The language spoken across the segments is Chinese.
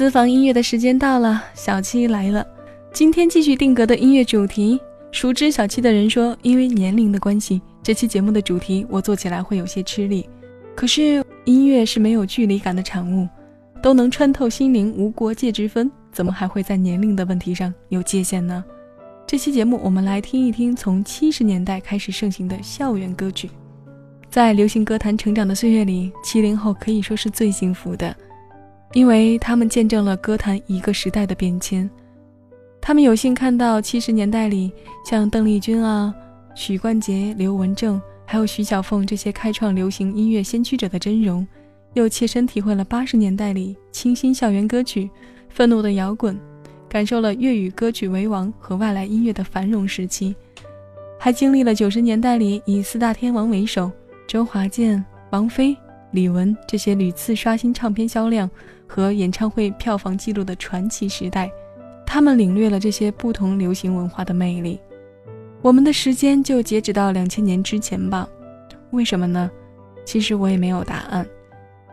私房音乐的时间到了，小七来了。今天继续定格的音乐主题，熟知小七的人说，因为年龄的关系，这期节目的主题我做起来会有些吃力。可是音乐是没有距离感的产物，都能穿透心灵，无国界之分，怎么还会在年龄的问题上有界限呢？这期节目我们来听一听从七十年代开始盛行的校园歌曲。在流行歌坛成长的岁月里，七零后可以说是最幸福的。因为他们见证了歌坛一个时代的变迁，他们有幸看到七十年代里像邓丽君啊、许冠杰、刘文正，还有徐小凤这些开创流行音乐先驱者的真容，又切身体会了八十年代里清新校园歌曲、愤怒的摇滚，感受了粤语歌曲为王和外来音乐的繁荣时期，还经历了九十年代里以四大天王为首，周华健、王菲、李玟这些屡次刷新唱片销量。和演唱会票房记录的传奇时代，他们领略了这些不同流行文化的魅力。我们的时间就截止到两千年之前吧？为什么呢？其实我也没有答案，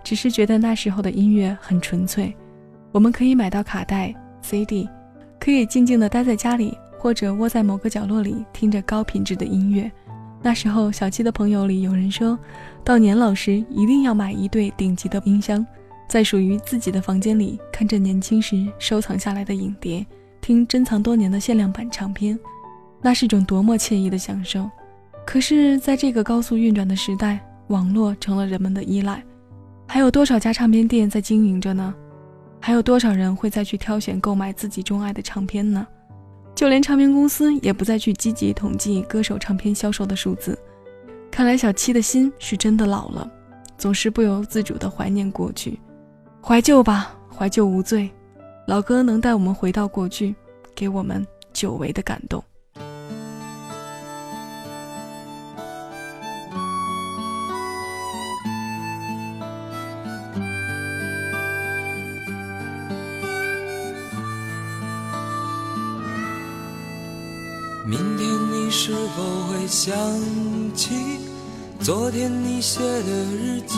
只是觉得那时候的音乐很纯粹。我们可以买到卡带、CD，可以静静地待在家里，或者窝在某个角落里听着高品质的音乐。那时候，小七的朋友里有人说，到年老时一定要买一对顶级的音箱。在属于自己的房间里，看着年轻时收藏下来的影碟，听珍藏多年的限量版唱片，那是一种多么惬意的享受。可是，在这个高速运转的时代，网络成了人们的依赖，还有多少家唱片店在经营着呢？还有多少人会再去挑选购买自己钟爱的唱片呢？就连唱片公司也不再去积极统计歌手唱片销售的数字。看来小七的心是真的老了，总是不由自主地怀念过去。怀旧吧，怀旧无罪。老歌能带我们回到过去，给我们久违的感动。明天你是否会想起昨天你写的日记？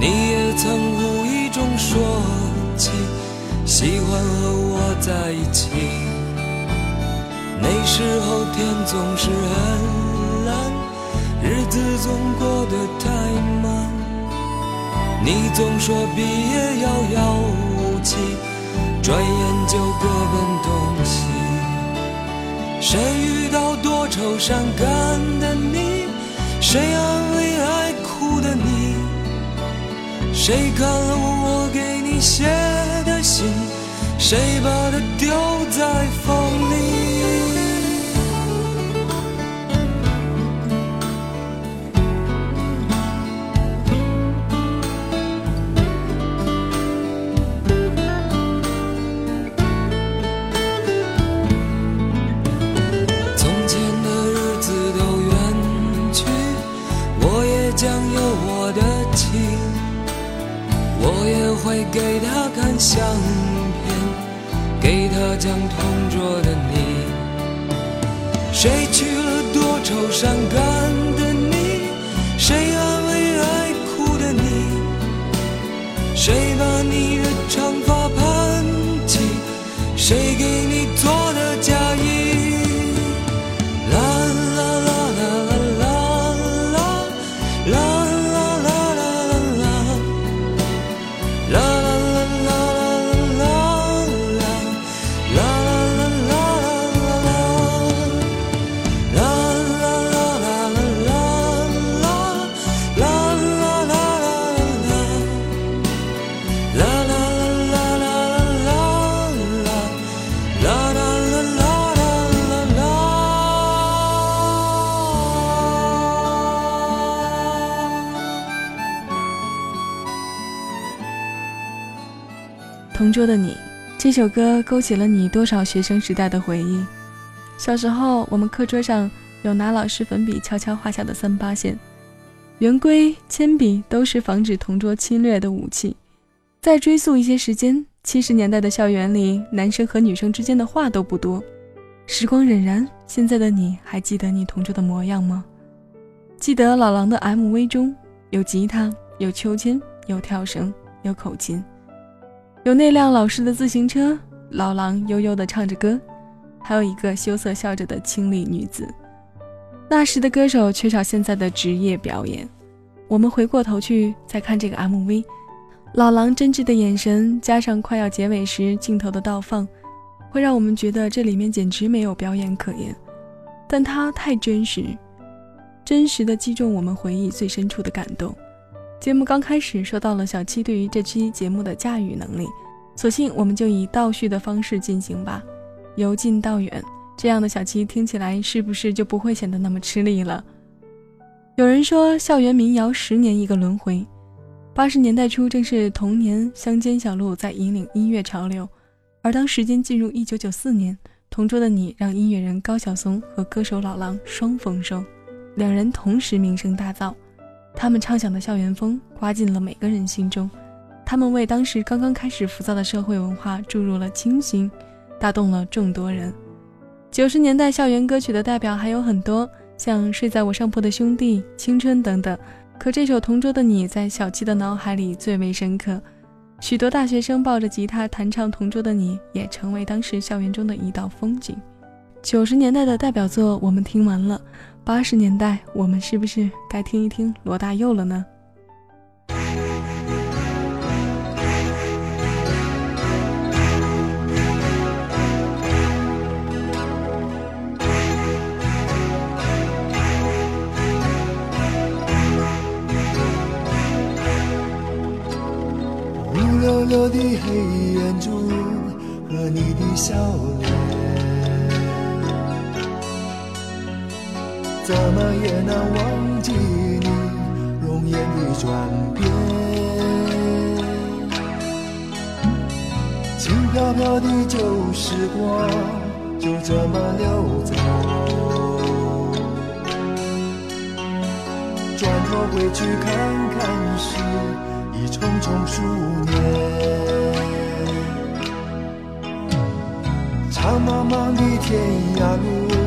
你也曾无意中说起喜欢和我在一起，那时候天总是很蓝，日子总过得太慢。你总说毕业遥遥无期，转眼就各奔东西。谁遇到多愁善感的你？谁安慰爱哭的你？谁看了我给你写的信？谁把它丢在风里？的你，这首歌勾起了你多少学生时代的回忆？小时候，我们课桌上有拿老师粉笔悄悄画下的三八线，圆规、铅笔都是防止同桌侵略的武器。再追溯一些时间，七十年代的校园里，男生和女生之间的话都不多。时光荏苒，现在的你还记得你同桌的模样吗？记得老狼的 MV 中有吉他，有秋千，有跳绳，有口琴。有那辆老式的自行车，老狼悠悠地唱着歌，还有一个羞涩笑着的清丽女子。那时的歌手缺少现在的职业表演。我们回过头去再看这个 MV，老狼真挚的眼神加上快要结尾时镜头的倒放，会让我们觉得这里面简直没有表演可言。但它太真实，真实的击中我们回忆最深处的感动。节目刚开始说到了小七对于这期节目的驾驭能力，索性我们就以倒叙的方式进行吧，由近到远，这样的小七听起来是不是就不会显得那么吃力了？有人说校园民谣十年一个轮回，八十年代初正是童年乡间小路在引领音乐潮流，而当时间进入一九九四年，同桌的你让音乐人高晓松和歌手老狼双丰收，两人同时名声大噪。他们畅想的校园风刮进了每个人心中，他们为当时刚刚开始浮躁的社会文化注入了清新，打动了众多人。九十年代校园歌曲的代表还有很多，像《睡在我上铺的兄弟》《青春》等等。可这首《同桌的你》在小七的脑海里最为深刻，许多大学生抱着吉他弹唱《同桌的你》，也成为当时校园中的一道风景。九十年代的代表作我们听完了。八十年代，我们是不是该听一听罗大佑了呢？乌溜溜的黑眼珠和你的笑脸。怎么也难忘记你容颜的转变，轻飘飘的旧时光就这么溜走，转头回去看看时，已匆匆数年。长茫茫的天涯路。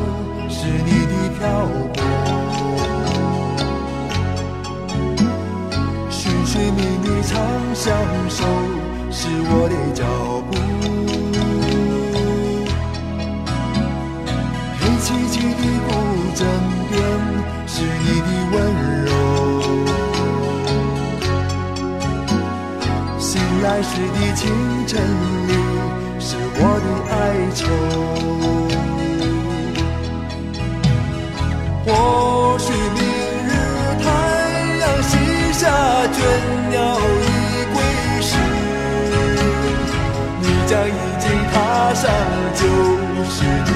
清晨里，是我的哀愁。或许明日太阳西下，倦鸟已归时，你将已经踏上旧时的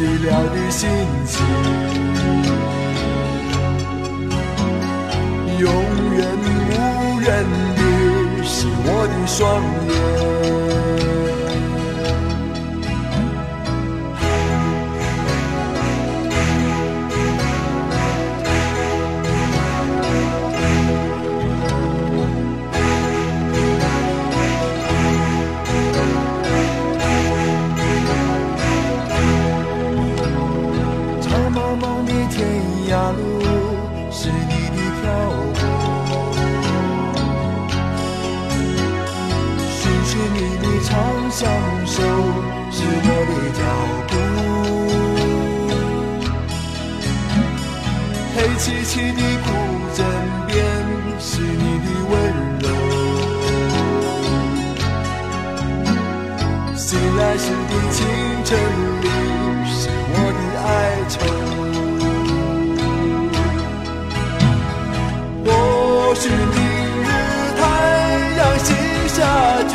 寂寥的心情，永远无人的是我的双眼。相守，是我的脚步。黑漆漆的古镇边，是你的温柔。醒来时的清晨里，是我的哀愁。或许明日太阳西下倦，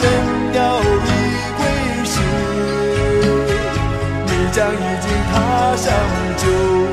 上酒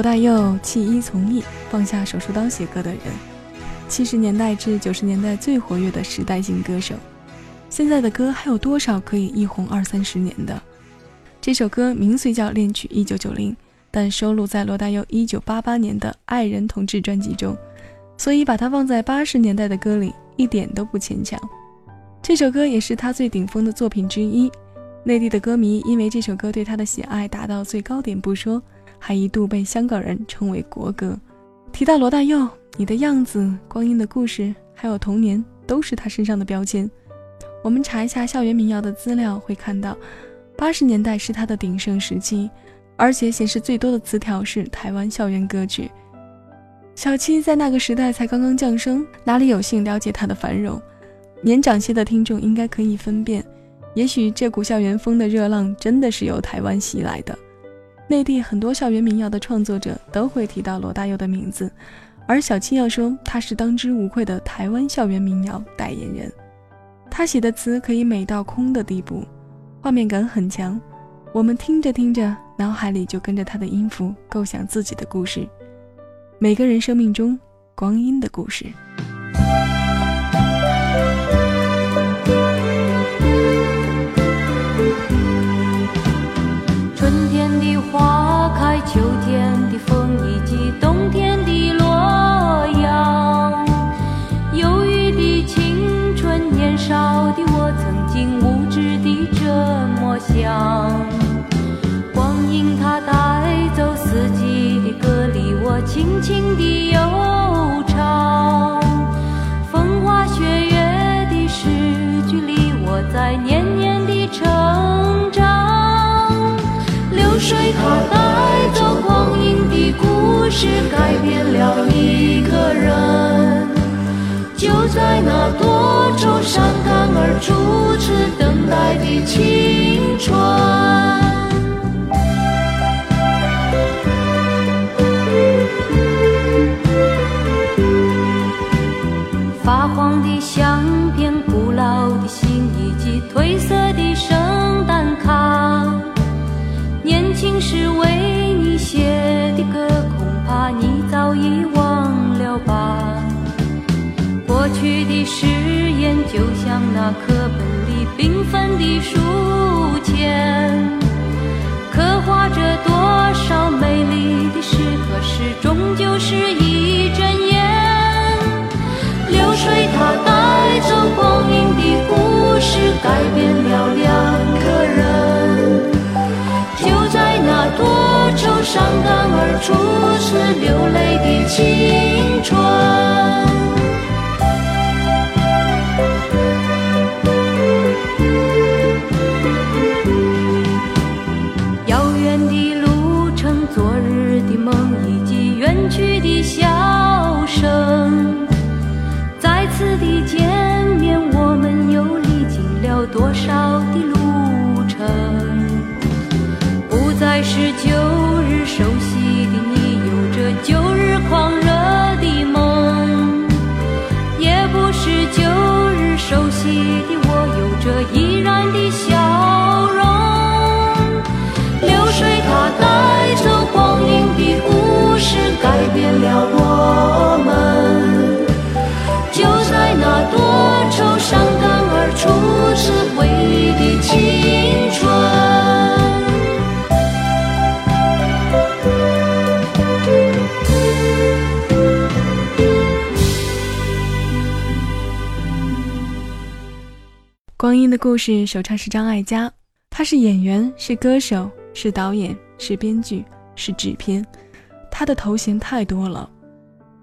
罗大佑弃医从艺，放下手术刀写歌的人，七十年代至九十年代最活跃的时代性歌手。现在的歌还有多少可以一红二三十年的？这首歌名虽叫《恋曲一九九零》，但收录在罗大佑一九八八年的《爱人同志》专辑中，所以把它放在八十年代的歌里一点都不牵强。这首歌也是他最顶峰的作品之一。内地的歌迷因为这首歌对他的喜爱达到最高点不说。还一度被香港人称为国歌。提到罗大佑，你的样子、光阴的故事，还有童年，都是他身上的标签。我们查一下校园民谣的资料，会看到，八十年代是他的鼎盛时期，而且显示最多的词条是台湾校园歌曲。小七在那个时代才刚刚降生，哪里有幸了解他的繁荣？年长些的听众应该可以分辨，也许这股校园风的热浪真的是由台湾袭来的。内地很多校园民谣的创作者都会提到罗大佑的名字，而小青要说他是当之无愧的台湾校园民谣代言人。他写的词可以美到空的地步，画面感很强，我们听着听着，脑海里就跟着他的音符构想自己的故事。每个人生命中光阴的故事。想。光阴它带走四季的歌里，我轻轻地悠唱。风花雪月的诗句里，我在年年的成长。流水它带走光阴的故事，改变了一个人。就在那多愁善感而初次爱的青春。发黄的相片、古老的信以及褪色的圣诞卡。年轻时为你写的歌，恐怕你早已忘。去的誓言，就像那课本里缤纷的书签，刻画着多少美丽的诗，可是终究是一阵烟。流水它带走光阴的故事，改变了两个人。就在那多愁善感而初次流泪的青春。的故事，首唱是张艾嘉，他是演员，是歌手，是导演，是编剧，是制片，他的头衔太多了。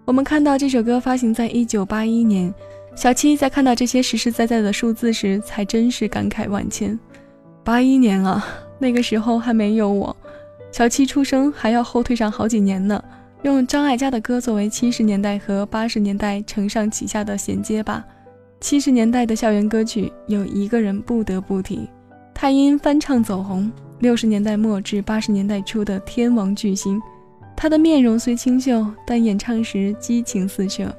我们看到这首歌发行在一九八一年，小七在看到这些实实在在的数字时，才真是感慨万千。八一年啊，那个时候还没有我，小七出生还要后退上好几年呢。用张艾嘉的歌作为七十年代和八十年代承上启下的衔接吧。七十年代的校园歌曲有一个人不得不提，他因翻唱走红。六十年代末至八十年代初的天王巨星，他的面容虽清秀，但演唱时激情四射。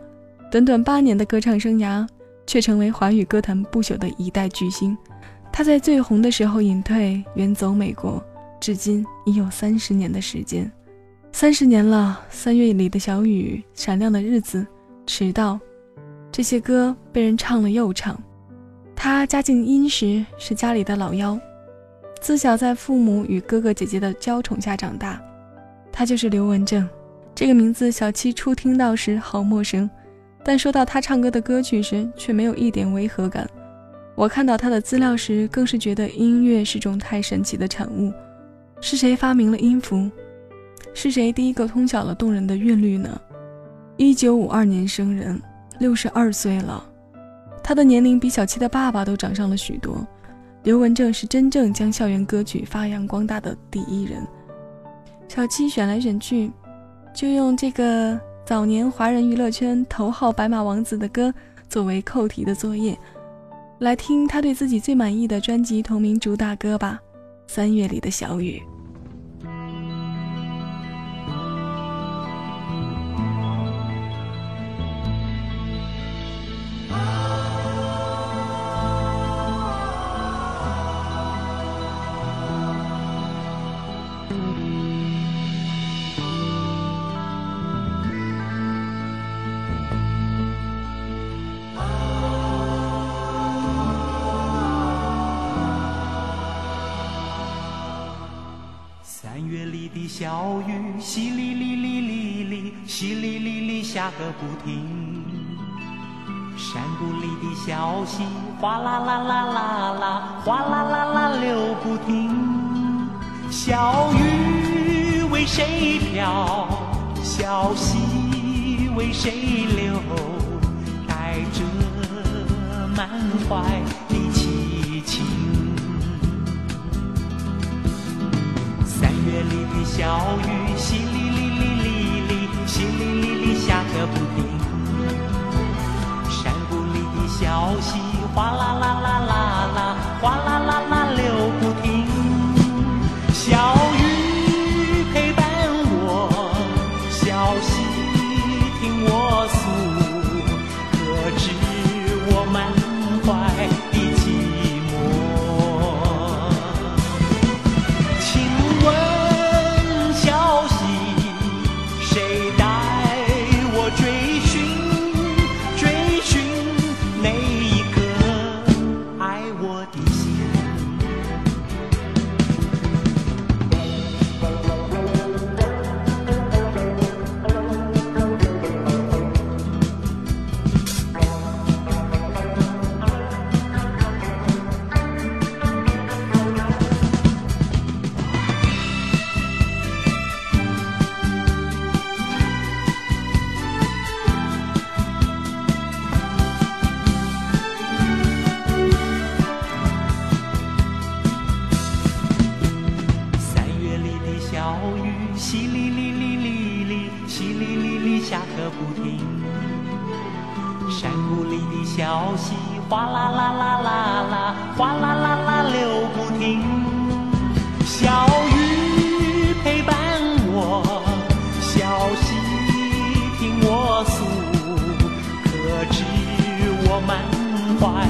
短短八年的歌唱生涯，却成为华语歌坛不朽的一代巨星。他在最红的时候隐退，远走美国，至今已有三十年的时间。三十年了，三月里的小雨，闪亮的日子，迟到。这些歌被人唱了又唱。他家境殷实，是家里的老幺，自小在父母与哥哥姐姐的娇宠下长大。他就是刘文正，这个名字小七初听到时好陌生，但说到他唱歌的歌曲时，却没有一点违和感。我看到他的资料时，更是觉得音乐是种太神奇的产物。是谁发明了音符？是谁第一个通晓了动人的韵律呢？一九五二年生人。六十二岁了，他的年龄比小七的爸爸都长上了许多。刘文正是真正将校园歌曲发扬光大的第一人。小七选来选去，就用这个早年华人娱乐圈头号白马王子的歌作为扣题的作业，来听他对自己最满意的专辑同名主打歌吧，《三月里的小雨》。小雨淅沥沥沥沥沥，淅沥沥沥下个不停。山谷里的小溪哗啦啦啦啦啦，哗啦啦啦流不停。小雨为谁飘？小溪为谁流？带着满怀的凄情。月里的小雨，淅沥沥沥沥沥，淅沥沥沥下个不停。山谷里的小溪，哗啦啦啦啦啦，哗啦啦啦哗啦啦啦啦啦哗啦啦啦流不停。小雨陪伴我小溪听我诉可知我满怀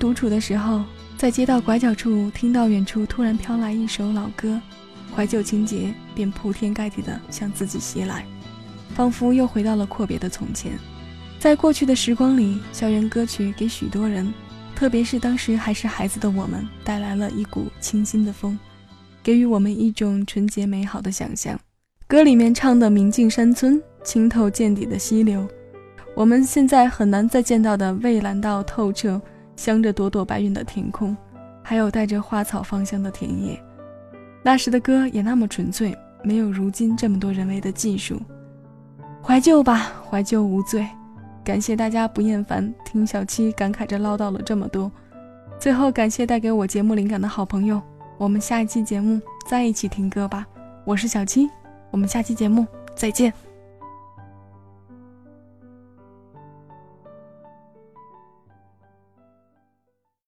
独处的时候，在街道拐角处听到远处突然飘来一首老歌，怀旧情节便铺天盖地的向自己袭来，仿佛又回到了阔别的从前。在过去的时光里，校园歌曲给许多人，特别是当时还是孩子的我们，带来了一股清新的风，给予我们一种纯洁美好的想象。歌里面唱的明净山村，清透见底的溪流，我们现在很难再见到的蔚蓝到透彻。镶着朵朵白云的天空，还有带着花草芳香的田野。那时的歌也那么纯粹，没有如今这么多人为的技术。怀旧吧，怀旧无罪。感谢大家不厌烦听小七感慨着唠叨了这么多。最后感谢带给我节目灵感的好朋友。我们下一期节目再一起听歌吧。我是小七，我们下期节目再见。